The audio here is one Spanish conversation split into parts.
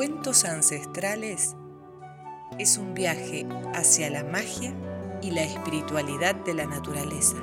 Cuentos ancestrales es un viaje hacia la magia y la espiritualidad de la naturaleza.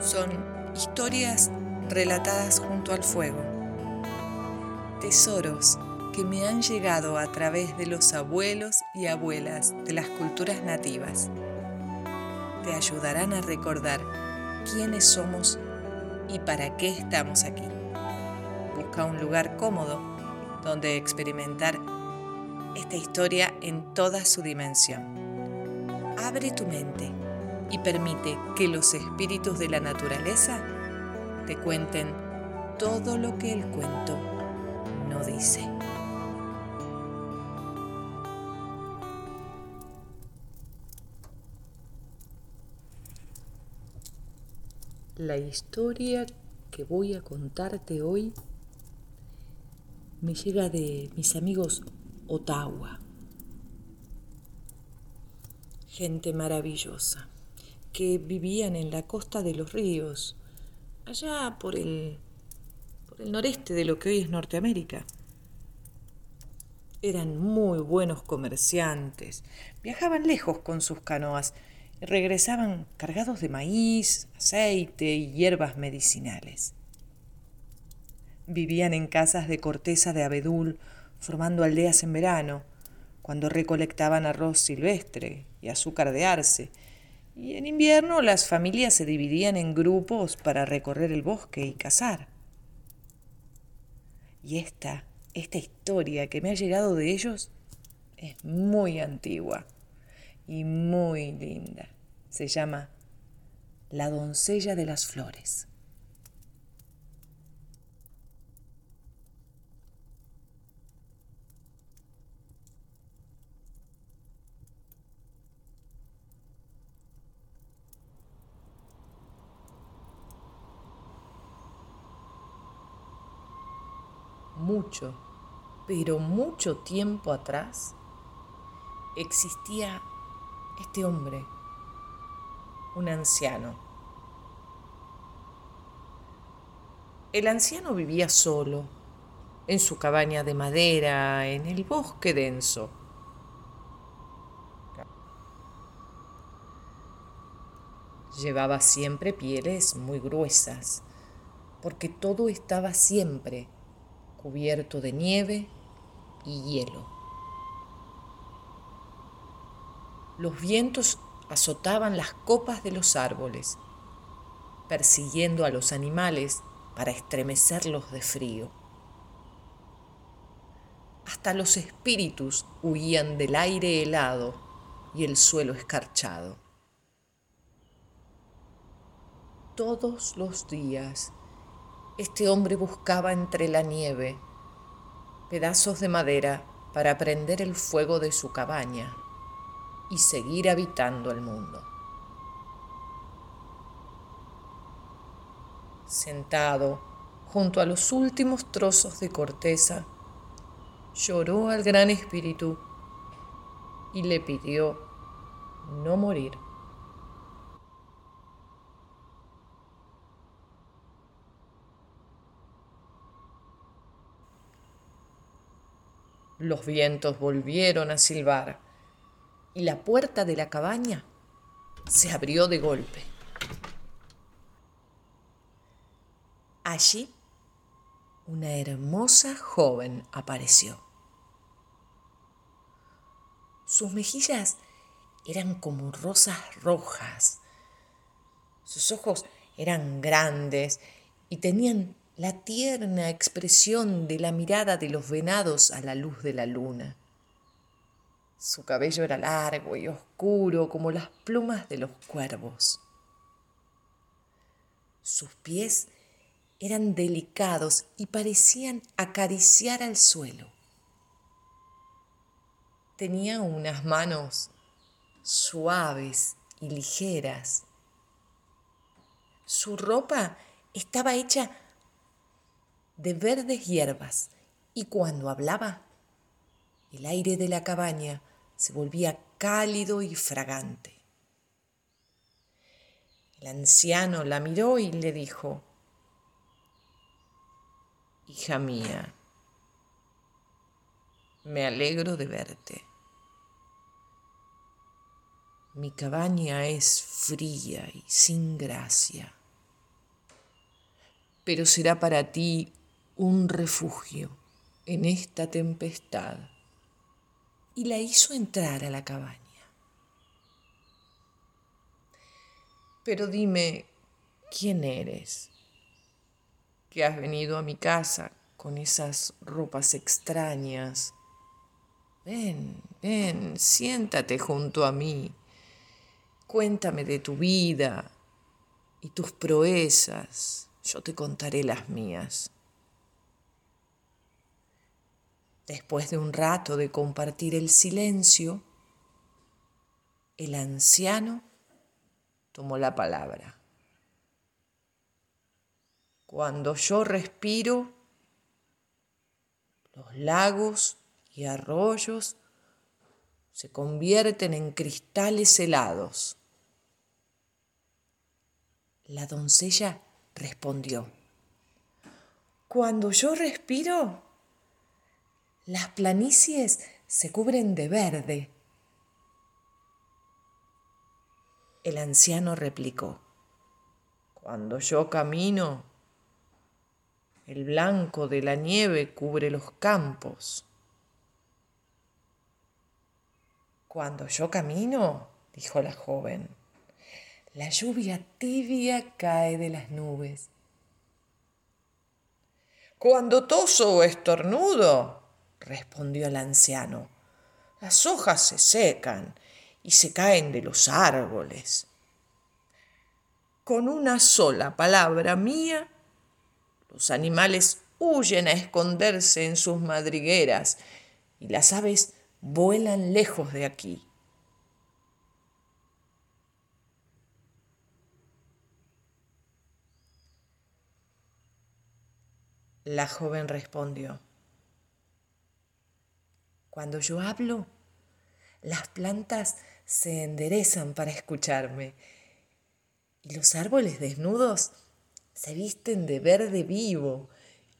Son historias relatadas junto al fuego, tesoros que me han llegado a través de los abuelos y abuelas de las culturas nativas. Te ayudarán a recordar quiénes somos y para qué estamos aquí. Busca un lugar cómodo donde experimentar esta historia en toda su dimensión. Abre tu mente y permite que los espíritus de la naturaleza te cuenten todo lo que el cuento no dice. La historia que voy a contarte hoy me llega de mis amigos Ottawa. Gente maravillosa que vivían en la costa de los ríos, allá por el, por el noreste de lo que hoy es Norteamérica. Eran muy buenos comerciantes, viajaban lejos con sus canoas y regresaban cargados de maíz, aceite y hierbas medicinales. Vivían en casas de corteza de abedul, formando aldeas en verano, cuando recolectaban arroz silvestre y azúcar de arce, y en invierno las familias se dividían en grupos para recorrer el bosque y cazar. Y esta, esta historia que me ha llegado de ellos es muy antigua y muy linda. Se llama La doncella de las flores. Mucho, pero mucho tiempo atrás, existía este hombre, un anciano. El anciano vivía solo, en su cabaña de madera, en el bosque denso. Llevaba siempre pieles muy gruesas, porque todo estaba siempre cubierto de nieve y hielo. Los vientos azotaban las copas de los árboles, persiguiendo a los animales para estremecerlos de frío. Hasta los espíritus huían del aire helado y el suelo escarchado. Todos los días este hombre buscaba entre la nieve pedazos de madera para prender el fuego de su cabaña y seguir habitando el mundo. Sentado junto a los últimos trozos de corteza, lloró al gran espíritu y le pidió no morir. Los vientos volvieron a silbar y la puerta de la cabaña se abrió de golpe. Allí una hermosa joven apareció. Sus mejillas eran como rosas rojas. Sus ojos eran grandes y tenían la tierna expresión de la mirada de los venados a la luz de la luna. Su cabello era largo y oscuro como las plumas de los cuervos. Sus pies eran delicados y parecían acariciar al suelo. Tenía unas manos suaves y ligeras. Su ropa estaba hecha de verdes hierbas y cuando hablaba, el aire de la cabaña se volvía cálido y fragante. El anciano la miró y le dijo, Hija mía, Me alegro de verte. Mi cabaña es fría y sin gracia, pero será para ti un refugio en esta tempestad. Y la hizo entrar a la cabaña. Pero dime, ¿quién eres? Que has venido a mi casa con esas ropas extrañas. Ven, ven, siéntate junto a mí. Cuéntame de tu vida y tus proezas. Yo te contaré las mías. Después de un rato de compartir el silencio, el anciano tomó la palabra. Cuando yo respiro, los lagos y arroyos se convierten en cristales helados. La doncella respondió, Cuando yo respiro, las planicies se cubren de verde. El anciano replicó, Cuando yo camino, el blanco de la nieve cubre los campos. Cuando yo camino, dijo la joven, la lluvia tibia cae de las nubes. Cuando toso o estornudo, respondió el anciano, las hojas se secan y se caen de los árboles. Con una sola palabra mía, los animales huyen a esconderse en sus madrigueras y las aves vuelan lejos de aquí. La joven respondió, cuando yo hablo, las plantas se enderezan para escucharme. Y los árboles desnudos se visten de verde vivo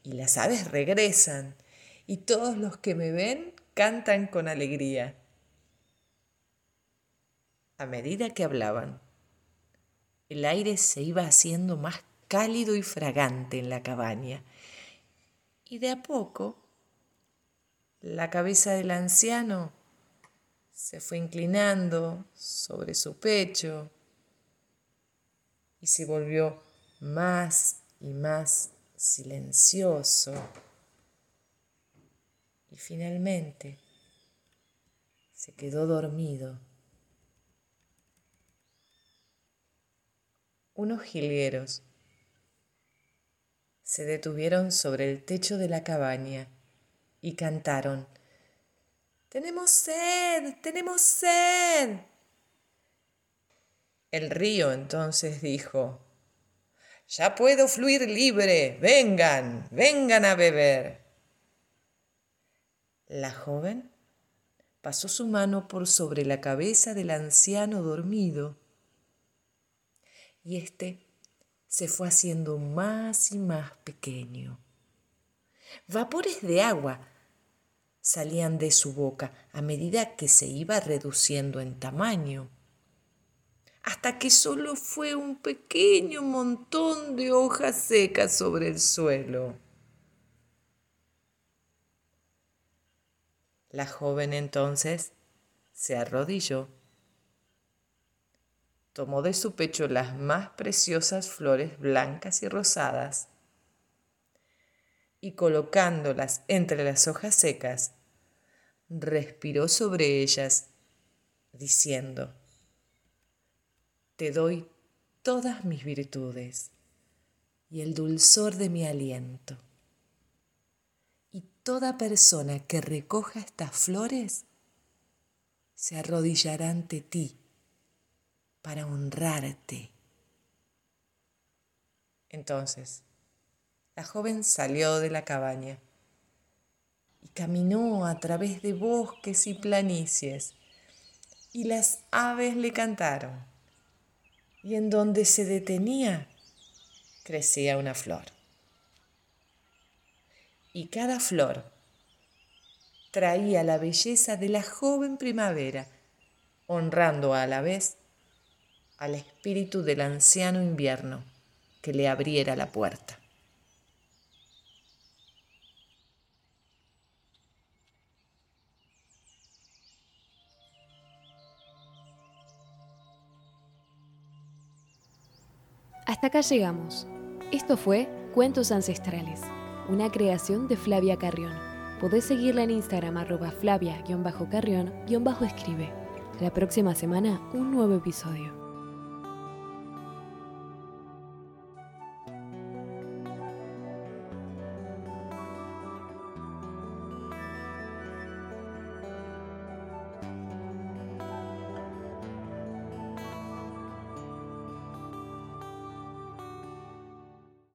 y las aves regresan. Y todos los que me ven cantan con alegría. A medida que hablaban, el aire se iba haciendo más cálido y fragante en la cabaña. Y de a poco la cabeza del anciano se fue inclinando sobre su pecho y se volvió más y más silencioso. Y finalmente se quedó dormido. Unos jilgueros se detuvieron sobre el techo de la cabaña y cantaron, Tenemos sed, tenemos sed. El río entonces dijo, Ya puedo fluir libre, vengan, vengan a beber. La joven pasó su mano por sobre la cabeza del anciano dormido y éste se fue haciendo más y más pequeño. Vapores de agua salían de su boca a medida que se iba reduciendo en tamaño, hasta que solo fue un pequeño montón de hojas secas sobre el suelo. La joven entonces se arrodilló, tomó de su pecho las más preciosas flores blancas y rosadas y colocándolas entre las hojas secas, respiró sobre ellas, diciendo, Te doy todas mis virtudes y el dulzor de mi aliento. Y toda persona que recoja estas flores se arrodillará ante ti para honrarte. Entonces, la joven salió de la cabaña y caminó a través de bosques y planicies, y las aves le cantaron, y en donde se detenía crecía una flor. Y cada flor traía la belleza de la joven primavera, honrando a la vez al espíritu del anciano invierno que le abriera la puerta. Hasta acá llegamos. Esto fue Cuentos Ancestrales, una creación de Flavia Carrión. Podés seguirla en Instagram arroba flavia-carrión-escribe. La próxima semana un nuevo episodio.